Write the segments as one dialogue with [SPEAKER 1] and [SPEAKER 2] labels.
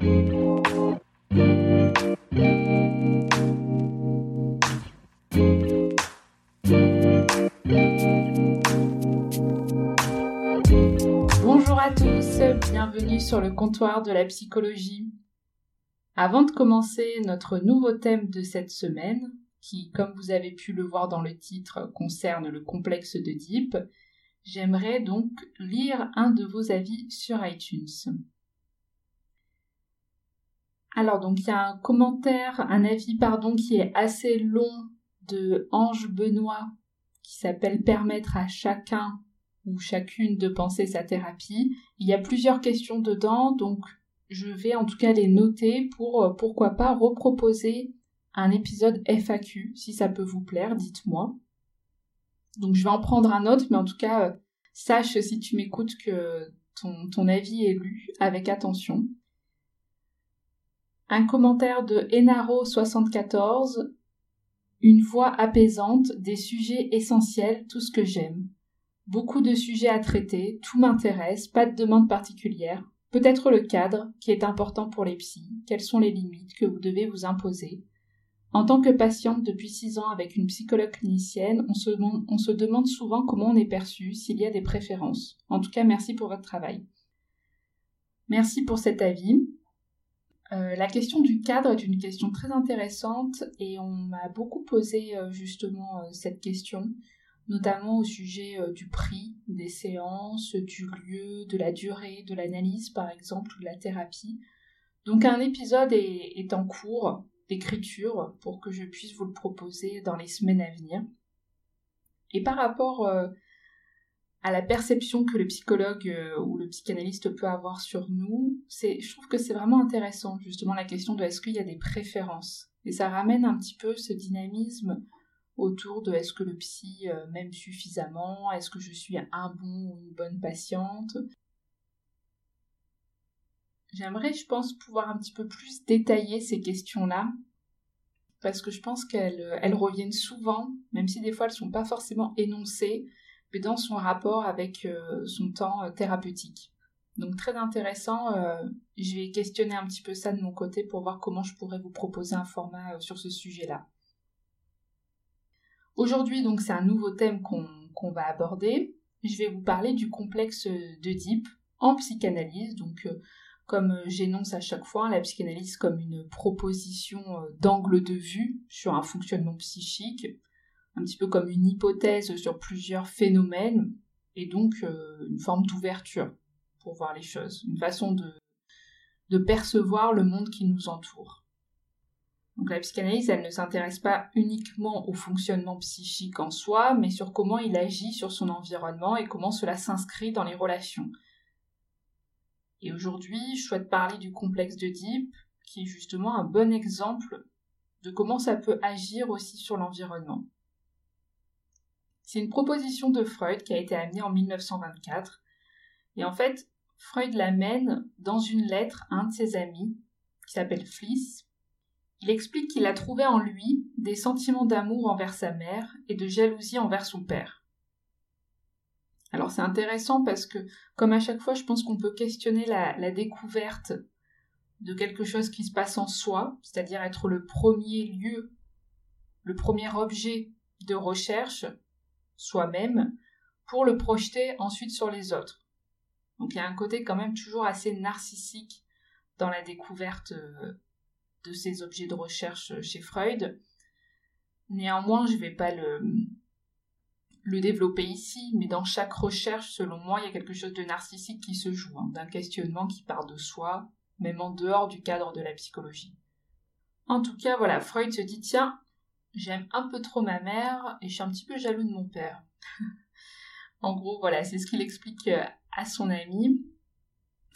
[SPEAKER 1] Bonjour à tous, bienvenue sur le comptoir de la psychologie. Avant de commencer notre nouveau thème de cette semaine, qui, comme vous avez pu le voir dans le titre, concerne le complexe Deep, j'aimerais donc lire un de vos avis sur iTunes. Alors donc il y a un commentaire, un avis pardon qui est assez long de Ange Benoît qui s'appelle Permettre à chacun ou chacune de penser sa thérapie. Il y a plusieurs questions dedans, donc je vais en tout cas les noter pour euh, pourquoi pas reproposer un épisode FAQ si ça peut vous plaire, dites-moi. Donc je vais en prendre un autre, mais en tout cas, euh, sache si tu m'écoutes que ton, ton avis est lu avec attention. Un commentaire de Enaro74. Une voix apaisante, des sujets essentiels, tout ce que j'aime. Beaucoup de sujets à traiter, tout m'intéresse, pas de demande particulière. Peut-être le cadre, qui est important pour les psys, quelles sont les limites que vous devez vous imposer. En tant que patiente depuis six ans avec une psychologue clinicienne, on se, demande, on se demande souvent comment on est perçu, s'il y a des préférences. En tout cas, merci pour votre travail. Merci pour cet avis. Euh, la question du cadre est une question très intéressante et on m'a beaucoup posé euh, justement euh, cette question, notamment au sujet du prix des séances, du lieu, de la durée, de l'analyse par exemple ou de la thérapie. Donc un épisode est, est en cours d'écriture pour que je puisse vous le proposer dans les semaines à venir. Et par rapport à la perception que le psychologue euh, ou le psychanalyste peut avoir sur nous, c'est, je trouve que c'est vraiment intéressant justement la question de est-ce qu'il y a des préférences. Et ça ramène un petit peu ce dynamisme autour de est-ce que le psy euh, m'aime suffisamment, est-ce que je suis un bon ou une bonne patiente. J'aimerais, je pense, pouvoir un petit peu plus détailler ces questions-là, parce que je pense qu'elles elles reviennent souvent, même si des fois elles ne sont pas forcément énoncées, dans son rapport avec euh, son temps euh, thérapeutique. Donc très intéressant, euh, je vais questionner un petit peu ça de mon côté pour voir comment je pourrais vous proposer un format sur ce sujet-là. Aujourd'hui, donc c'est un nouveau thème qu'on va aborder. Je vais vous parler du complexe d'Oedipe en psychanalyse. Donc, comme j'énonce à chaque fois, la psychanalyse comme une proposition d'angle de vue sur un fonctionnement psychique, un petit peu comme une hypothèse sur plusieurs phénomènes et donc euh, une forme d'ouverture pour voir les choses, une façon de, de percevoir le monde qui nous entoure. Donc la psychanalyse, elle ne s'intéresse pas uniquement au fonctionnement psychique en soi, mais sur comment il agit sur son environnement et comment cela s'inscrit dans les relations. Et aujourd'hui, je souhaite parler du complexe Deep, qui est justement un bon exemple de comment ça peut agir aussi sur l'environnement. C'est une proposition de Freud qui a été amenée en 1924. Et en fait, Freud l'amène dans une lettre à un de ses amis, qui s'appelle Fliss. Il explique qu'il a trouvé en lui des sentiments d'amour envers sa mère et de jalousie envers son père. Alors c'est intéressant parce que, comme à chaque fois, je pense qu'on peut questionner la, la découverte de quelque chose qui se passe en soi, c'est-à-dire être le premier lieu, le premier objet de recherche soi-même pour le projeter ensuite sur les autres. Donc il y a un côté quand même toujours assez narcissique dans la découverte euh, de ces objets de recherche chez Freud. Néanmoins, je ne vais pas le, le développer ici, mais dans chaque recherche, selon moi, il y a quelque chose de narcissique qui se joue, hein, d'un questionnement qui part de soi, même en dehors du cadre de la psychologie. En tout cas, voilà, Freud se dit, tiens, j'aime un peu trop ma mère et je suis un petit peu jaloux de mon père. en gros, voilà, c'est ce qu'il explique euh, à son ami.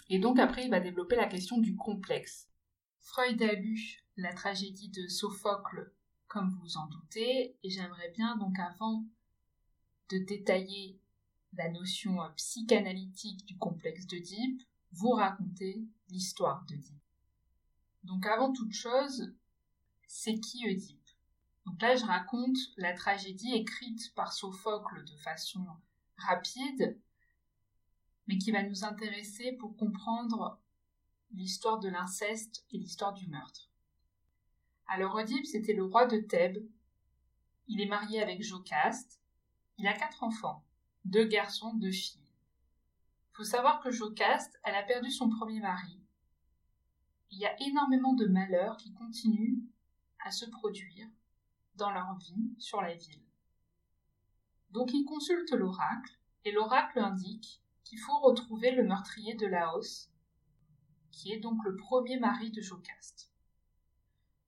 [SPEAKER 1] Et donc après, il va développer la question du complexe. Freud a lu la tragédie de Sophocle, comme vous en doutez, et j'aimerais bien donc avant de détailler la notion psychanalytique du complexe d'Oedipe, vous raconter l'histoire d'Oedipe. Donc avant toute chose, c'est qui Oedipe? Donc là, je raconte la tragédie écrite par Sophocle de façon rapide, mais qui va nous intéresser pour comprendre l'histoire de l'inceste et l'histoire du meurtre. Alors Oedipe, c'était le roi de Thèbes. Il est marié avec Jocaste. Il a quatre enfants, deux garçons, deux filles. Il faut savoir que Jocaste, elle a perdu son premier mari. Il y a énormément de malheurs qui continuent à se produire dans leur vie sur la ville. Donc il consulte l'oracle, et l'oracle indique qu'il faut retrouver le meurtrier de Laos, qui est donc le premier mari de Jocaste.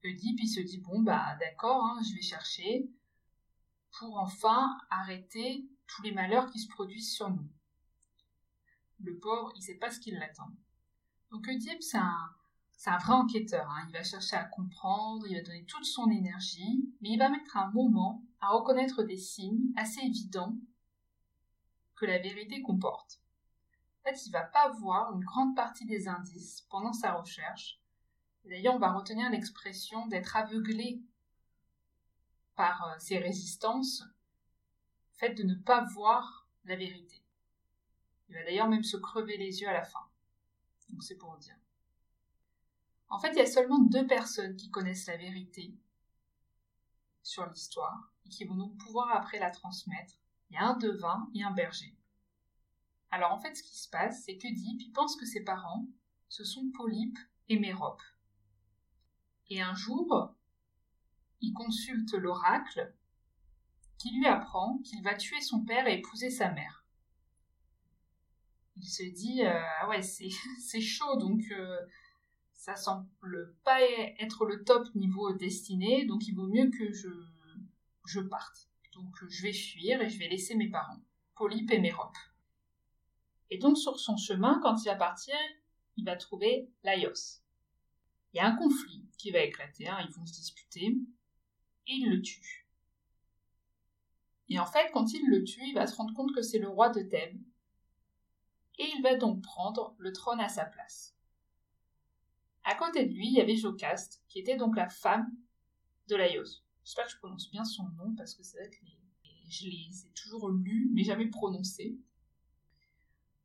[SPEAKER 1] Oedipe, il se dit bon bah d'accord, hein, je vais chercher pour enfin arrêter tous les malheurs qui se produisent sur nous. Le pauvre, il sait pas ce qui l'attend. Donc Oedipe, c'est un, c'est un vrai enquêteur. Hein. Il va chercher à comprendre, il va donner toute son énergie, mais il va mettre un moment à reconnaître des signes assez évidents que la vérité comporte. En fait, il va pas voir une grande partie des indices pendant sa recherche, D'ailleurs, on va retenir l'expression d'être aveuglé par euh, ces résistances, fait de ne pas voir la vérité. Il va d'ailleurs même se crever les yeux à la fin. Donc c'est pour dire. En fait, il y a seulement deux personnes qui connaissent la vérité sur l'histoire et qui vont donc pouvoir après la transmettre. Il y a un devin et un berger. Alors en fait, ce qui se passe, c'est que pense que ses parents, ce sont Polype et Mérope. Et un jour, il consulte l'oracle qui lui apprend qu'il va tuer son père et épouser sa mère. Il se dit euh, ah ouais c'est chaud donc euh, ça semble pas être le top niveau destiné donc il vaut mieux que je je parte. Donc je vais fuir et je vais laisser mes parents, Polype et Mérope. Et donc sur son chemin quand il va partir, il va trouver Laios. Il y a un conflit qui va éclater, hein, ils vont se disputer, et il le tue. Et en fait, quand il le tue, il va se rendre compte que c'est le roi de Thèbes, et il va donc prendre le trône à sa place. À côté de lui, il y avait Jocaste, qui était donc la femme de Laios. J'espère que je prononce bien son nom, parce que c'est vrai que je l'ai toujours lu, mais jamais prononcé.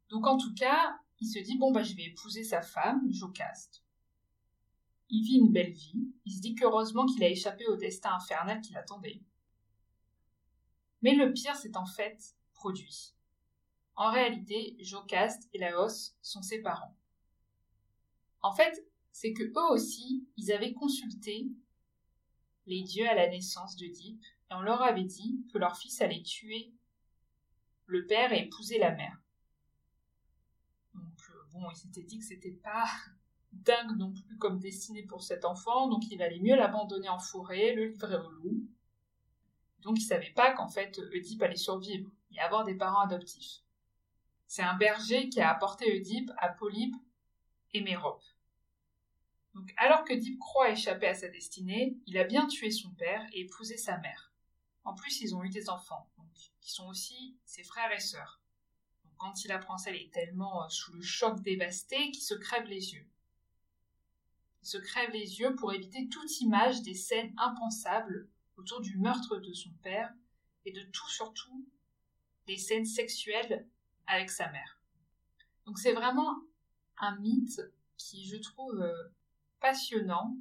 [SPEAKER 1] Donc en tout cas, il se dit, bon, bah, je vais épouser sa femme, Jocaste. Il vit une belle vie, il se dit qu'heureusement qu'il a échappé au destin infernal qui l'attendait. Mais le pire s'est en fait produit. En réalité, Jocaste et Laos sont ses parents. En fait, c'est que eux aussi, ils avaient consulté les dieux à la naissance d'Oedipe et on leur avait dit que leur fils allait tuer le père et épouser la mère. Donc euh, bon, ils s'étaient dit que c'était pas dingue non plus comme destiné pour cet enfant, donc il valait mieux l'abandonner en forêt, le livrer au loup. Donc il savait pas qu'en fait Oedipe allait survivre et avoir des parents adoptifs. C'est un berger qui a apporté Oedipe à Polype et Mérope. Alors que Oedipe croit échapper à sa destinée, il a bien tué son père et épousé sa mère. En plus, ils ont eu des enfants, qui sont aussi ses frères et sœurs. Quand il apprend ça, il est tellement euh, sous le choc dévasté qu'il se crève les yeux. Il se crève les yeux pour éviter toute image des scènes impensables autour du meurtre de son père et de tout surtout des scènes sexuelles avec sa mère. Donc c'est vraiment un mythe qui je trouve euh, passionnant,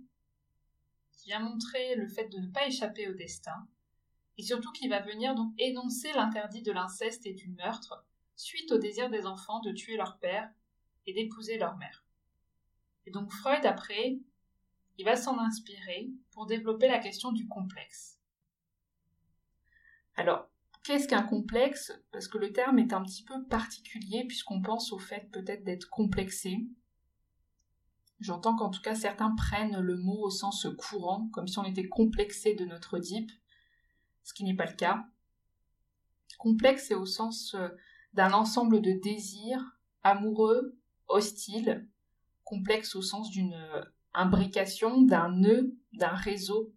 [SPEAKER 1] qui vient montrer le fait de ne pas échapper au destin, et surtout qui va venir donc énoncer l'interdit de l'inceste et du meurtre suite au désir des enfants de tuer leur père et d'épouser leur mère. Et donc Freud, après, il va s'en inspirer pour développer la question du complexe. Alors, qu'est-ce qu'un complexe? Parce que le terme est un petit peu particulier puisqu'on pense au fait peut-être d'être complexé. J'entends qu'en tout cas certains prennent le mot au sens courant, comme si on était complexé de notre Oedipe, ce qui n'est pas le cas. Complexe, c'est au sens euh, d'un ensemble de désirs amoureux hostile, complexe au sens d'une imbrication, d'un nœud, d'un réseau.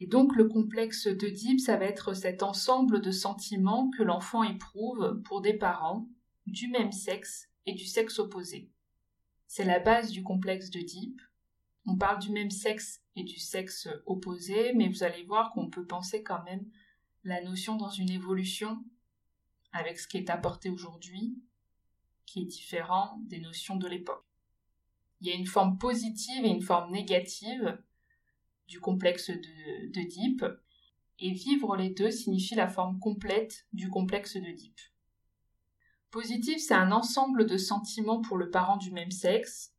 [SPEAKER 1] Et donc le complexe d'Oedipe, ça va être cet ensemble de sentiments que l'enfant éprouve pour des parents du même sexe et du sexe opposé. C'est la base du complexe d'Oedipe. On parle du même sexe et du sexe opposé, mais vous allez voir qu'on peut penser quand même la notion dans une évolution avec ce qui est apporté aujourd'hui, qui est différent des notions de l'époque. Il y a une forme positive et une forme négative du complexe de, d'Oedipe, et vivre les deux signifie la forme complète du complexe d'Oedipe. Positif, c'est un ensemble de sentiments pour le parent du même sexe,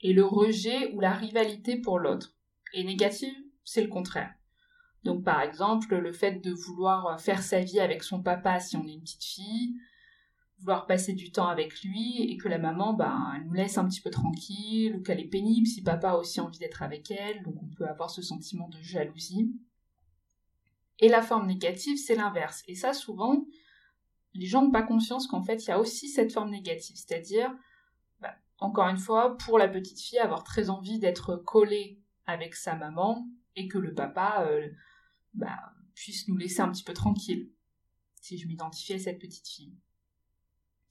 [SPEAKER 1] et le rejet ou la rivalité pour l'autre. Et négatif, c'est le contraire. Donc par exemple, le fait de vouloir faire sa vie avec son papa si on est une petite fille, vouloir passer du temps avec lui et que la maman, ben, nous laisse un petit peu tranquille ou qu'elle est pénible si papa a aussi envie d'être avec elle, donc on peut avoir ce sentiment de jalousie. Et la forme négative, c'est l'inverse. Et ça, souvent, les gens n'ont pas conscience qu'en fait, il y a aussi cette forme négative, c'est-à-dire, ben, encore une fois, pour la petite fille, avoir très envie d'être collée avec sa maman et que le papa euh, ben, puisse nous laisser un petit peu tranquille, si je m'identifie à cette petite fille.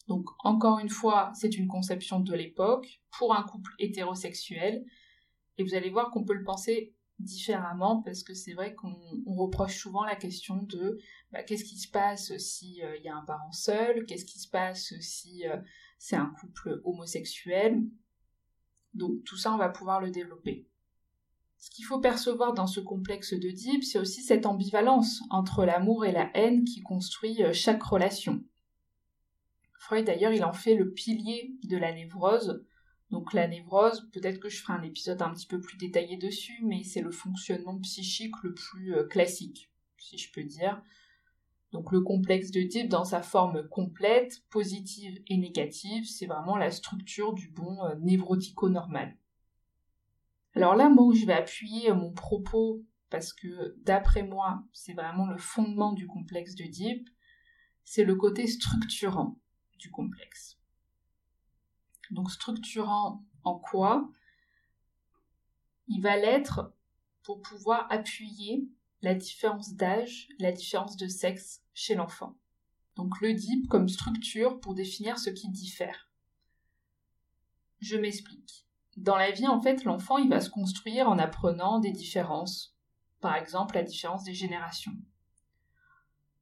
[SPEAKER 1] Donc encore une fois, c'est une conception de l'époque pour un couple hétérosexuel. Et vous allez voir qu'on peut le penser différemment parce que c'est vrai qu'on reproche souvent la question de bah, qu'est-ce qui se passe si euh, il y a un parent seul, qu'est-ce qui se passe si euh, c'est un couple homosexuel? Donc tout ça, on va pouvoir le développer. Ce qu'il faut percevoir dans ce complexe de Deep, c'est aussi cette ambivalence entre l'amour et la haine qui construit euh, chaque relation. Freud d'ailleurs il en fait le pilier de la névrose. Donc la névrose, peut-être que je ferai un épisode un petit peu plus détaillé dessus, mais c'est le fonctionnement psychique le plus euh, classique, si je peux dire. Donc le complexe de type dans sa forme complète, positive et négative, c'est vraiment la structure du bon euh, névrotico-normal. Alors là, moi où je vais appuyer mon propos, parce que d'après moi, c'est vraiment le fondement du complexe de c'est le côté structurant du complexe. Donc structurant en quoi? Il va l'être pour pouvoir appuyer la différence d'âge, la différence de sexe chez l'enfant. Donc le DIP comme structure pour définir ce qui diffère. Je m'explique. Dans la vie, en fait, l'enfant, il va se construire en apprenant des différences. Par exemple, la différence des générations.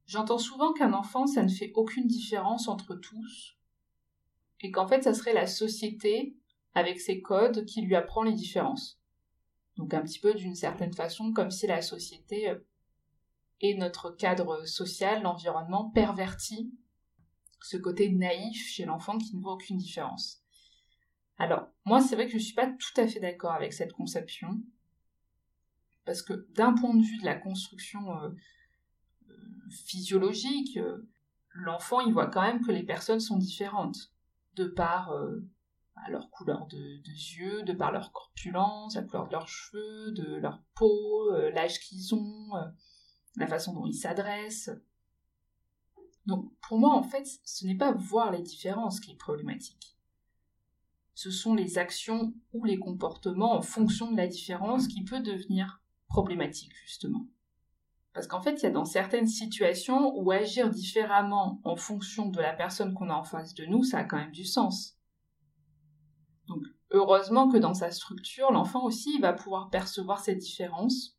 [SPEAKER 1] J'entends souvent qu'un enfant, ça ne fait aucune différence entre tous, et qu'en fait, ça serait la société, avec ses codes, qui lui apprend les différences. Donc un petit peu d'une certaine façon, comme si la société euh, et notre cadre social, l'environnement, pervertit ce côté naïf chez l'enfant qui ne voit aucune différence. Alors, moi, c'est vrai que je ne suis pas tout à fait d'accord avec cette conception, parce que d'un point de vue de la construction euh, physiologique, euh, l'enfant il voit quand même que les personnes sont différentes de par euh, leur couleur de, yeux, de par leur corpulence, la couleur de leurs cheveux, de leur peau, euh, l'âge qu'ils ont, la façon dont ils s'adressent. Donc pour moi en fait ce n'est pas voir les différences qui est problématique. Ce sont les actions ou les comportements en fonction de la différence qui peut devenir problématique justement. Parce qu'en fait, il y a dans certaines situations où agir différemment en fonction de la personne qu'on a en face de nous, ça a quand même du sens. Donc, heureusement que dans sa structure, l'enfant aussi va pouvoir percevoir ces différences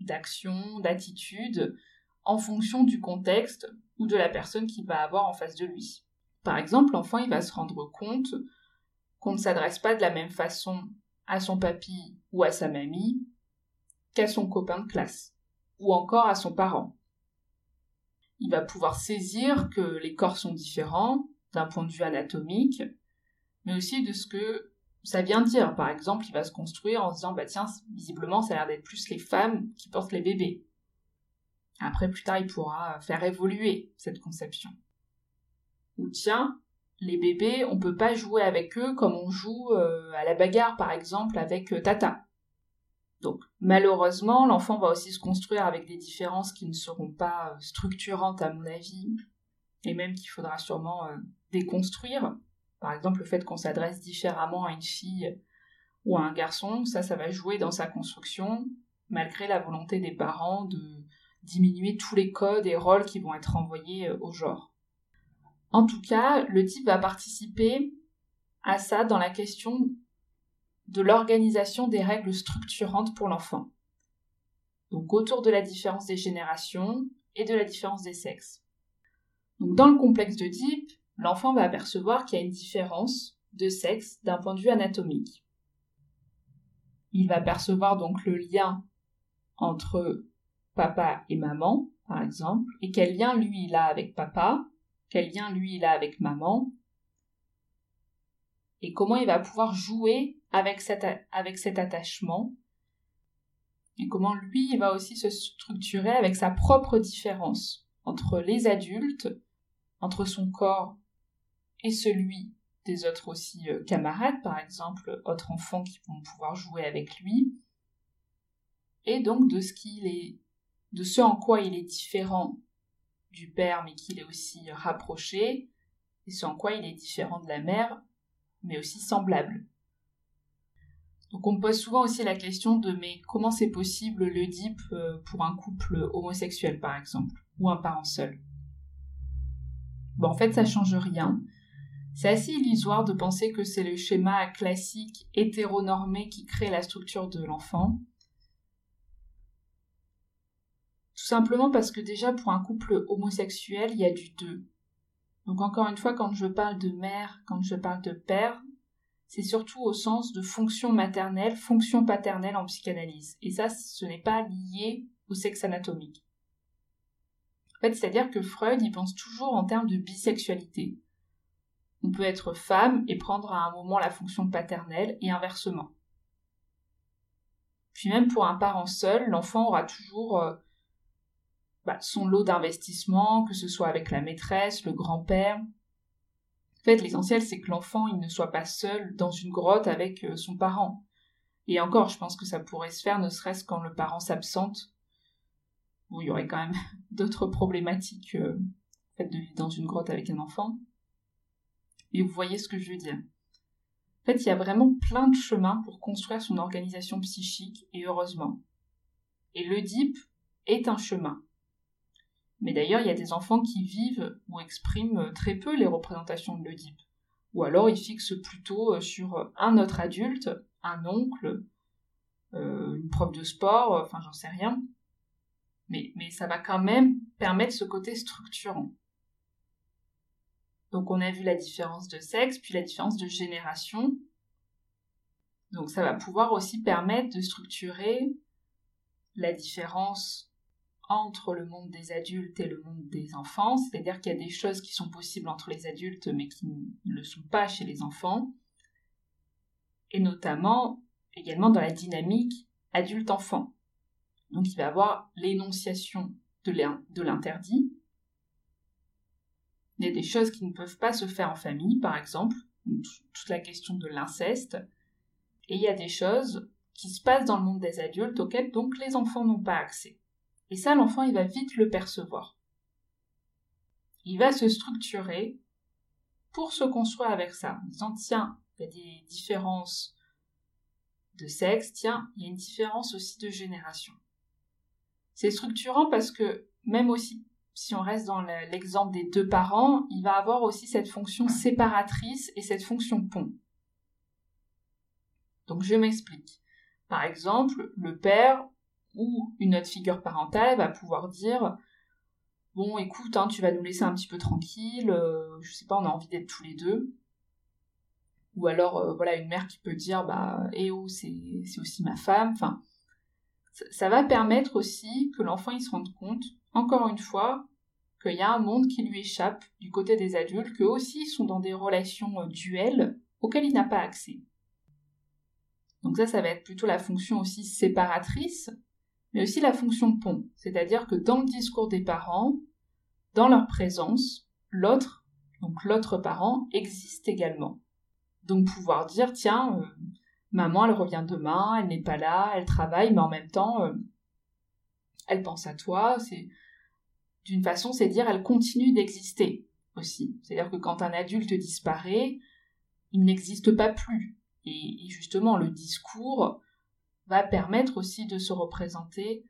[SPEAKER 1] d'action, d'attitude, en fonction du contexte ou de la personne qu'il va avoir en face de lui. Par exemple, l'enfant, il va se rendre compte qu'on ne s'adresse pas de la même façon à son papy ou à sa mamie qu'à son copain de classe, ou encore à son parent. Il va pouvoir saisir que les corps sont différents d'un point de vue anatomique, mais aussi de ce que ça vient dire. Par exemple, il va se construire en se disant, bah tiens, visiblement, ça a l'air d'être plus les femmes qui portent les bébés. Après, plus tard, il pourra faire évoluer cette conception. Ou tiens, les bébés, on peut pas jouer avec eux comme on joue euh, à la bagarre, par exemple, avec euh, Tata. Malheureusement, l'enfant va aussi se construire avec des différences qui ne seront pas euh, structurantes à mon avis, et même qu'il faudra sûrement euh, déconstruire. Par exemple, le fait qu'on s'adresse différemment à une fille ou à un garçon, ça, ça va jouer dans sa construction, malgré la volonté des parents de diminuer tous les codes et rôles qui vont être envoyés euh, au genre. En tout cas, le type va participer à ça dans la question de l'organisation des règles structurantes pour l'enfant. Donc autour de la différence des générations et de la différence des sexes. Donc dans le complexe de type, l'enfant va apercevoir qu'il y a une différence de sexe d'un point de vue anatomique. Il va percevoir donc le lien entre papa et maman, par exemple, et quel lien lui il a avec papa, quel lien lui il a avec maman, et comment il va pouvoir jouer avec cet, avec cet attachement, et comment lui il va aussi se structurer avec sa propre différence entre les adultes, entre son corps et celui des autres aussi euh, camarades, par exemple, autres enfants qui vont pouvoir jouer avec lui, et donc de ce qu'il est, de ce en quoi il est différent du père, mais qu'il est aussi rapproché, et ce en quoi il est différent de la mère, mais aussi semblable. Donc on me pose souvent aussi la question de mais comment c'est possible le DIP euh, pour un couple homosexuel par exemple, ou un parent seul? Bon en fait ça change rien. C'est assez illusoire de penser que c'est le schéma classique hétéronormé qui crée la structure de l'enfant. Tout simplement parce que déjà pour un couple homosexuel, il y a du deux. Donc encore une fois, quand je parle de mère, quand je parle de père, c'est surtout au sens de fonction maternelle, fonction paternelle en psychanalyse. Et ça, ce n'est pas lié au sexe anatomique. En fait, c'est-à-dire que Freud, il pense toujours en termes de bisexualité. On peut être femme et prendre à un moment la fonction paternelle et inversement. Puis même pour un parent seul, l'enfant aura toujours euh, bah, son lot d'investissement, que ce soit avec la maîtresse, le grand-père. En fait, l'essentiel, c'est que l'enfant il ne soit pas seul dans une grotte avec euh, son parent. Et encore, je pense que ça pourrait se faire ne serait-ce quand le parent s'absente. Bon, il y aurait quand même d'autres problématiques euh, fait, de vivre dans une grotte avec un enfant. Et vous voyez ce que je veux dire. En fait, il y a vraiment plein de chemins pour construire son organisation psychique, et heureusement. Et l'Oedipe est un chemin. Mais d'ailleurs, il y a des enfants qui vivent ou expriment très peu les représentations de l'Oedipe. Ou alors ils fixent plutôt sur un autre adulte, un oncle, euh, une prof de sport, enfin j'en sais rien. Mais, mais ça va quand même permettre ce côté structurant. Donc on a vu la différence de sexe, puis la différence de génération. Donc ça va pouvoir aussi permettre de structurer la différence entre le monde des adultes et le monde des enfants, c'est-à-dire qu'il y a des choses qui sont possibles entre les adultes mais qui ne le sont pas chez les enfants, et notamment également dans la dynamique adulte-enfant. Donc il va y avoir l'énonciation de l'interdit, il y a des choses qui ne peuvent pas se faire en famille, par exemple, toute la question de l'inceste. Et il y a des choses qui se passent dans le monde des adultes auxquelles donc les enfants n'ont pas accès. Et ça, l'enfant, il va vite le percevoir. Il va se structurer pour se construire avec ça, en disant, tiens, il y a des différences de sexe, tiens, il y a une différence aussi de génération. C'est structurant parce que même aussi si on reste dans l'exemple des deux parents, il va avoir aussi cette fonction séparatrice et cette fonction pont. Donc je m'explique. Par exemple, le père ou une autre figure parentale va pouvoir dire Bon, écoute, hein, tu vas nous laisser un petit peu tranquille, euh, je sais pas, on a envie d'être tous les deux. Ou alors, euh, voilà, une mère qui peut dire Bah, eh oh, c'est aussi ma femme. Enfin, ça va permettre aussi que l'enfant il se rende compte encore une fois, qu'il y a un monde qui lui échappe du côté des adultes, qu'eux aussi sont dans des relations euh, duelles auxquelles il n'a pas accès. Donc ça, ça va être plutôt la fonction aussi séparatrice, mais aussi la fonction pont, c'est-à-dire que dans le discours des parents, dans leur présence, l'autre, donc l'autre parent, existe également. Donc pouvoir dire, tiens, euh, maman, elle revient demain, elle n'est pas là, elle travaille, mais en même temps, euh, elle pense à toi, c'est d'une façon, c'est dire elle continue d'exister aussi. C'est-à-dire que quand un adulte disparaît, il n'existe pas plus. Et, justement, le discours va permettre aussi de se représenter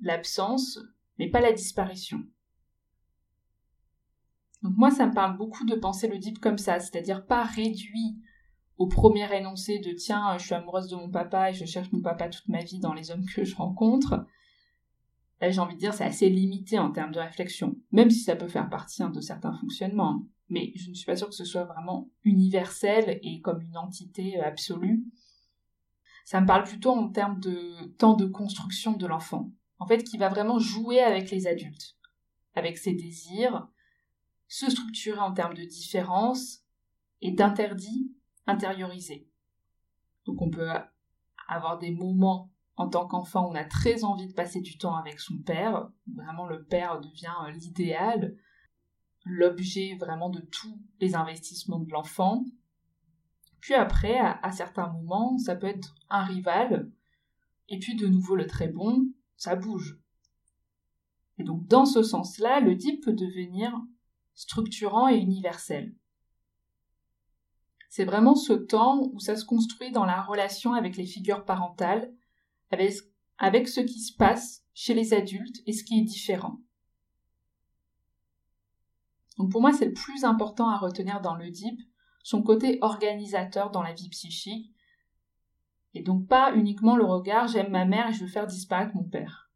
[SPEAKER 1] l'absence, mais pas la disparition. Donc moi, ça me parle beaucoup de penser le DIP comme ça, c'est-à-dire pas réduit au premier énoncé de tiens, je suis amoureuse de mon papa et je cherche mon papa toute ma vie dans les hommes que je rencontre. Là, j'ai envie de dire, c'est assez limité en termes de réflexion, même si ça peut faire partie hein, de certains fonctionnements. Mais je ne suis pas sûre que ce soit vraiment universel et comme une entité euh, absolue. Ça me parle plutôt en termes de temps de construction de l'enfant. En fait, qui va vraiment jouer avec les adultes, avec ses désirs, se structurer en termes de différence et d'interdits intériorisés. Donc on peut avoir des moments en tant qu'enfant, on a très envie de passer du temps avec son père. Vraiment, le père devient l'idéal, l'objet vraiment de tous les investissements de l'enfant. Après, à, certains moments, ça peut être un rival. Et puis de nouveau, le très bon, ça bouge. Et donc, dans ce sens-là, le DIP peut devenir structurant et universel. C'est vraiment ce temps où ça se construit dans la relation avec les figures parentales avec, ce qui se passe chez les adultes et ce qui est différent. Donc pour moi, c'est le plus important à retenir dans le DIP, son côté organisateur dans la vie psychique, et donc pas uniquement le regard j'aime ma mère et je veux faire disparaître mon père.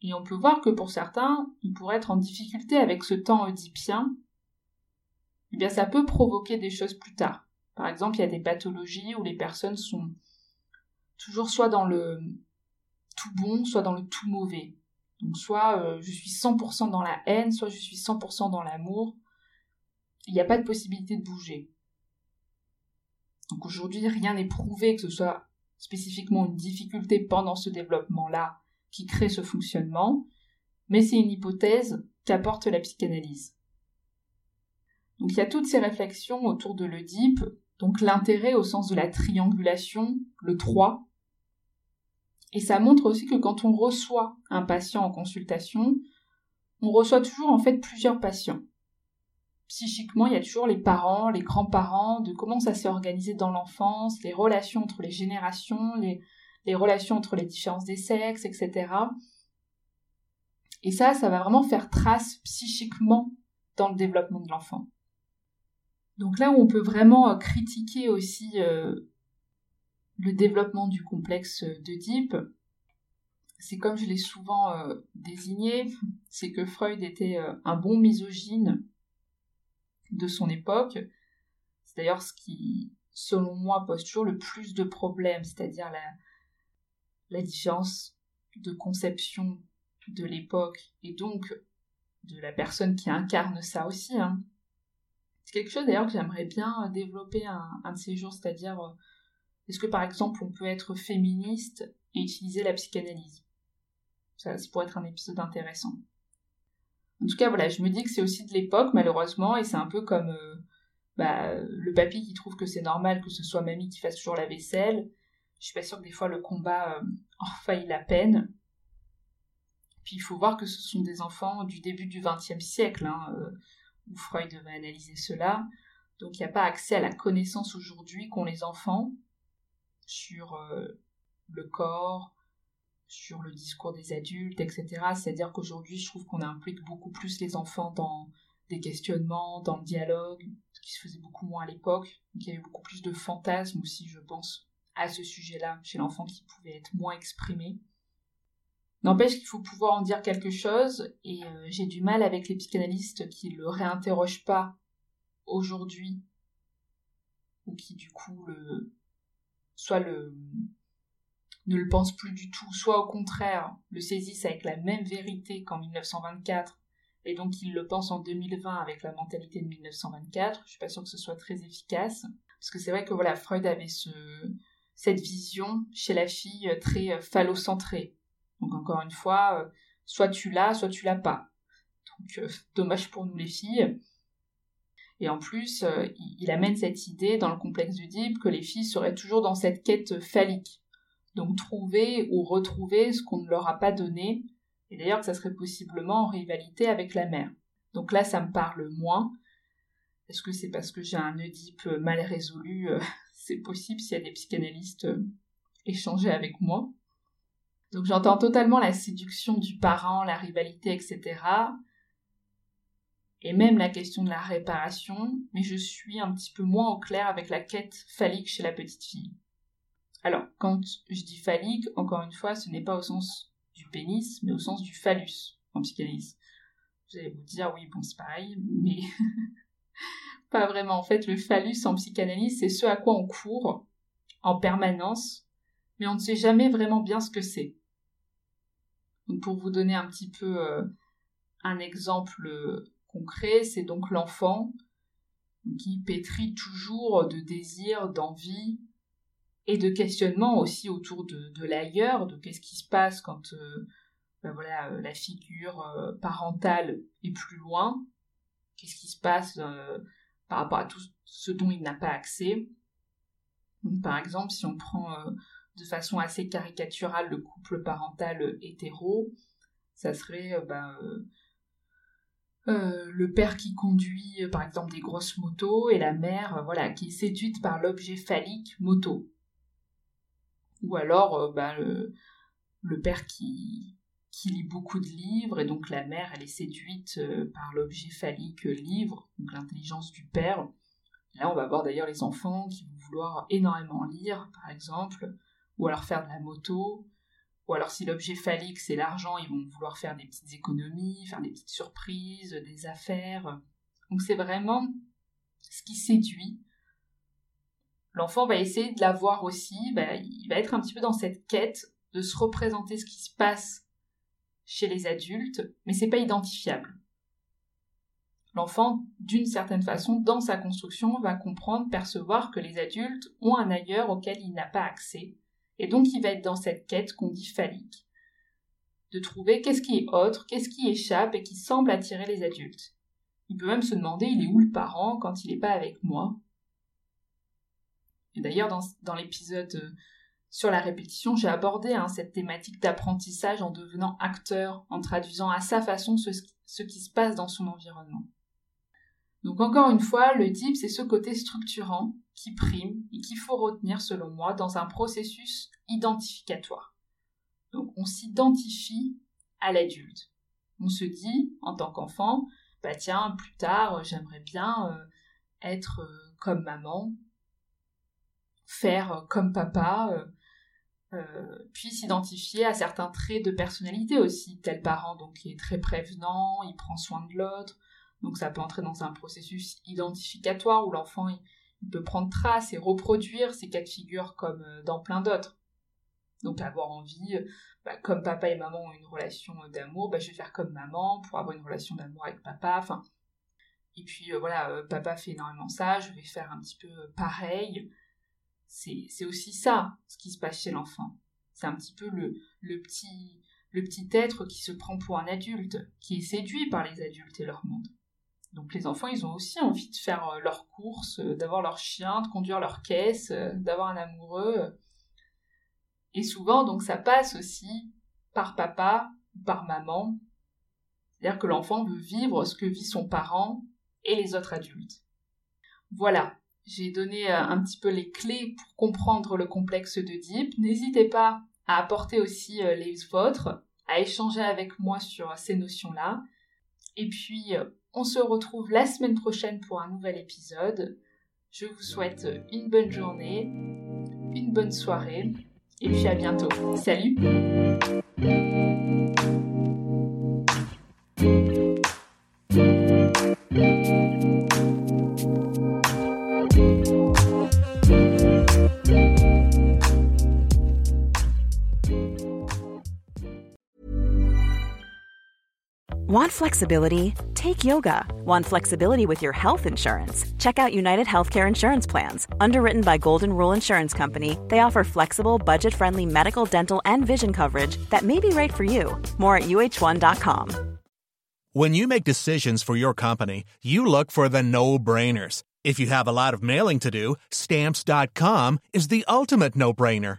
[SPEAKER 1] Et on peut voir que pour certains, ils pourraient être en difficulté avec ce temps oedipien, eh bien ça peut provoquer des choses plus tard. Par exemple, il y a des pathologies où les personnes sont toujours soit dans le tout bon, soit dans le tout mauvais. Donc soit euh, je suis 100% dans la haine, soit je suis 100% dans l'amour. Il n'y a pas de possibilité de bouger. Donc aujourd'hui, rien n'est prouvé que ce soit spécifiquement une difficulté pendant ce développement-là qui crée ce fonctionnement, mais c'est une hypothèse qu'apporte la psychanalyse. Donc il y a toutes ces réflexions autour de l'Oedipe donc l'intérêt au sens de la triangulation, le 3. Et ça montre aussi que quand on reçoit un patient en consultation, on reçoit toujours en fait plusieurs patients. Psychiquement, il y a toujours les parents, les grands-parents, de comment ça s'est organisé dans l'enfance, les relations entre les générations, les, relations entre les différences des sexes, etc. Et ça, ça va vraiment faire trace psychiquement dans le développement de l'enfant. Donc là où on peut vraiment euh, critiquer aussi euh, le développement du complexe d'Oedipe, c'est comme je l'ai souvent euh, désigné, c'est que Freud était un bon misogyne de son époque. C'est d'ailleurs ce qui, selon moi, pose toujours le plus de problèmes, c'est-à-dire la, la différence de conception de l'époque et donc de la personne qui incarne ça aussi. Hein. C'est quelque chose d'ailleurs que j'aimerais bien développer un, de ces jours, c'est-à-dire euh, est-ce que par exemple on peut être féministe et utiliser la psychanalyse? Ça, pourrait être un épisode intéressant. En tout cas, voilà, je me dis que c'est aussi de l'époque, malheureusement, et c'est un peu comme euh, bah, le papy qui trouve que c'est normal que ce soit mamie qui fasse toujours la vaisselle. Je suis pas sûre que des fois le combat en faille la peine. Puis il faut voir que ce sont des enfants du début du XXe siècle. Hein, où Freud va analyser cela. Donc il n'y a pas accès à la connaissance aujourd'hui qu'ont les enfants sur euh, le corps, sur le discours des adultes, etc. C'est-à-dire qu'aujourd'hui, je trouve qu'on implique beaucoup plus les enfants dans des questionnements, dans le dialogue, ce qui se faisait beaucoup moins à l'époque. Donc il y avait beaucoup plus de fantasmes aussi, je pense, à ce sujet-là, chez l'enfant qui pouvait être moins exprimé. N'empêche qu'il faut pouvoir en dire quelque chose, et euh, j'ai du mal avec les psychanalystes qui le réinterrogent pas aujourd'hui, ou qui du coup le, soit le, ne le pensent plus du tout, soit au contraire le saisissent avec la même vérité qu'en 1924, et donc ils le pensent en 2020 avec la mentalité de 1924. Je suis pas sûre que ce soit très efficace, parce que c'est vrai que voilà, Freud avait ce, cette vision chez la fille très euh, phallocentrée donc encore une fois, euh, soit tu l'as, soit tu l'as pas. Donc euh, dommage pour nous les filles. Et en plus, euh, il, amène cette idée dans le complexe d'Oedipe que les filles seraient toujours dans cette quête phallique. Donc trouver ou retrouver ce qu'on ne leur a pas donné, et d'ailleurs que ça serait possiblement en rivalité avec la mère. Donc là, ça me parle moins. Est-ce que c'est parce que j'ai un Oedipe mal résolu C'est possible s'il y a des psychanalystes échanger avec moi. Donc j'entends totalement la séduction du parent, la rivalité, etc. Et même la question de la réparation, mais je suis un petit peu moins au clair avec la quête phallique chez la petite fille. Alors, quand je dis phallique, encore une fois, ce n'est pas au sens du pénis, mais au sens du phallus en psychanalyse. Vous allez vous dire, oui, bon, c'est pareil, mais pas vraiment. En fait, le phallus en psychanalyse, c'est ce à quoi on court en permanence, mais on ne sait jamais vraiment bien ce que c'est. pour vous donner un petit peu euh, un exemple euh, concret, c'est donc l'enfant qui pétrit toujours de désir, d'envie et de questionnement aussi autour de, l'ailleurs, de qu'est-ce qui se passe quand euh, ben voilà, la figure parentale est plus loin, qu'est-ce qui se passe par rapport à tout ce dont il n'a pas accès. par exemple, si on prend de façon assez caricaturale le couple parental hétéro, ça serait euh, ben, euh, euh, le père qui conduit par exemple des grosses motos et la mère voilà qui est séduite par l'objet phallique moto. Ou alors ben, le, père qui, qui lit beaucoup de livres et donc la mère elle est séduite par l'objet phallique livre, donc l'intelligence du père. Là on va voir d'ailleurs les enfants qui vont vouloir énormément lire par exemple ou alors faire de la moto, ou alors si l'objet phallique c'est l'argent, ils vont vouloir faire des petites économies, faire des petites surprises, des affaires. Donc c'est vraiment ce qui séduit. L'enfant va essayer de l'avoir aussi, bah, il va être un petit peu dans cette quête de se représenter ce qui se passe chez les adultes, mais c'est pas identifiable. L'enfant, d'une certaine façon, dans sa construction, va comprendre, percevoir que les adultes ont un ailleurs auquel il n'a pas accès, et donc il va être dans cette quête qu'on dit phallique, de trouver qu'est-ce qui est autre, qu'est-ce qui échappe et qui semble attirer les adultes. Il peut même se demander il est où le parent quand il n'est pas avec moi? D'ailleurs, dans, l'épisode euh, sur la répétition, j'ai abordé hein, cette thématique d'apprentissage en devenant acteur, en traduisant à sa façon ce qui se passe dans son environnement. Donc encore une fois, le type, c'est ce côté structurant qui prime et qu'il faut retenir selon moi dans un processus identificatoire. Donc on s'identifie à l'adulte. On se dit, en tant qu'enfant, bah tiens, plus tard, j'aimerais bien euh, être euh, comme maman, faire euh, comme papa, puis s'identifier à certains traits de personnalité aussi, tel parent donc qui est très prévenant, il prend soin de l'autre, donc ça peut entrer dans un processus identificatoire où l'enfant il, peut prendre trace et reproduire ces cas de figure comme euh, dans plein d'autres. Donc avoir envie, euh, bah, comme papa et maman ont une relation euh, d'amour, bah, je vais faire comme maman pour avoir une relation d'amour avec papa. Et puis voilà, papa fait énormément ça, je vais faire un petit peu pareil. C'est aussi ça, ce qui se passe chez l'enfant. C'est un petit peu le, petit, petit être qui se prend pour un adulte, qui est séduit par les adultes et leur monde. Donc les enfants, ils ont aussi envie de faire euh, leurs courses, euh, d'avoir leur chien, de conduire leur caisse, euh, d'avoir un amoureux. Et souvent, donc ça passe aussi par papa ou par maman. C'est-à-dire que l'enfant veut vivre ce que vit son parent et les autres adultes. Voilà, j'ai donné un petit peu les clés pour comprendre le complexe Deep. N'hésitez pas à apporter aussi les vôtres, à échanger avec moi sur ces notions-là. Et puis, on se retrouve la semaine prochaine pour un nouvel épisode. Je vous souhaite une bonne journée, une bonne soirée, et puis à bientôt. Salut
[SPEAKER 2] Want flexibility? Take yoga. Want flexibility with your health insurance? Check out United Healthcare Insurance Plans. Underwritten by Golden Rule Insurance Company, they offer flexible, budget friendly medical, dental, and vision coverage that may be right for you. More at uh1.com.
[SPEAKER 3] When you make decisions for your company, you look for the no brainers. If you have a lot of mailing to do, stamps.com is the ultimate no brainer.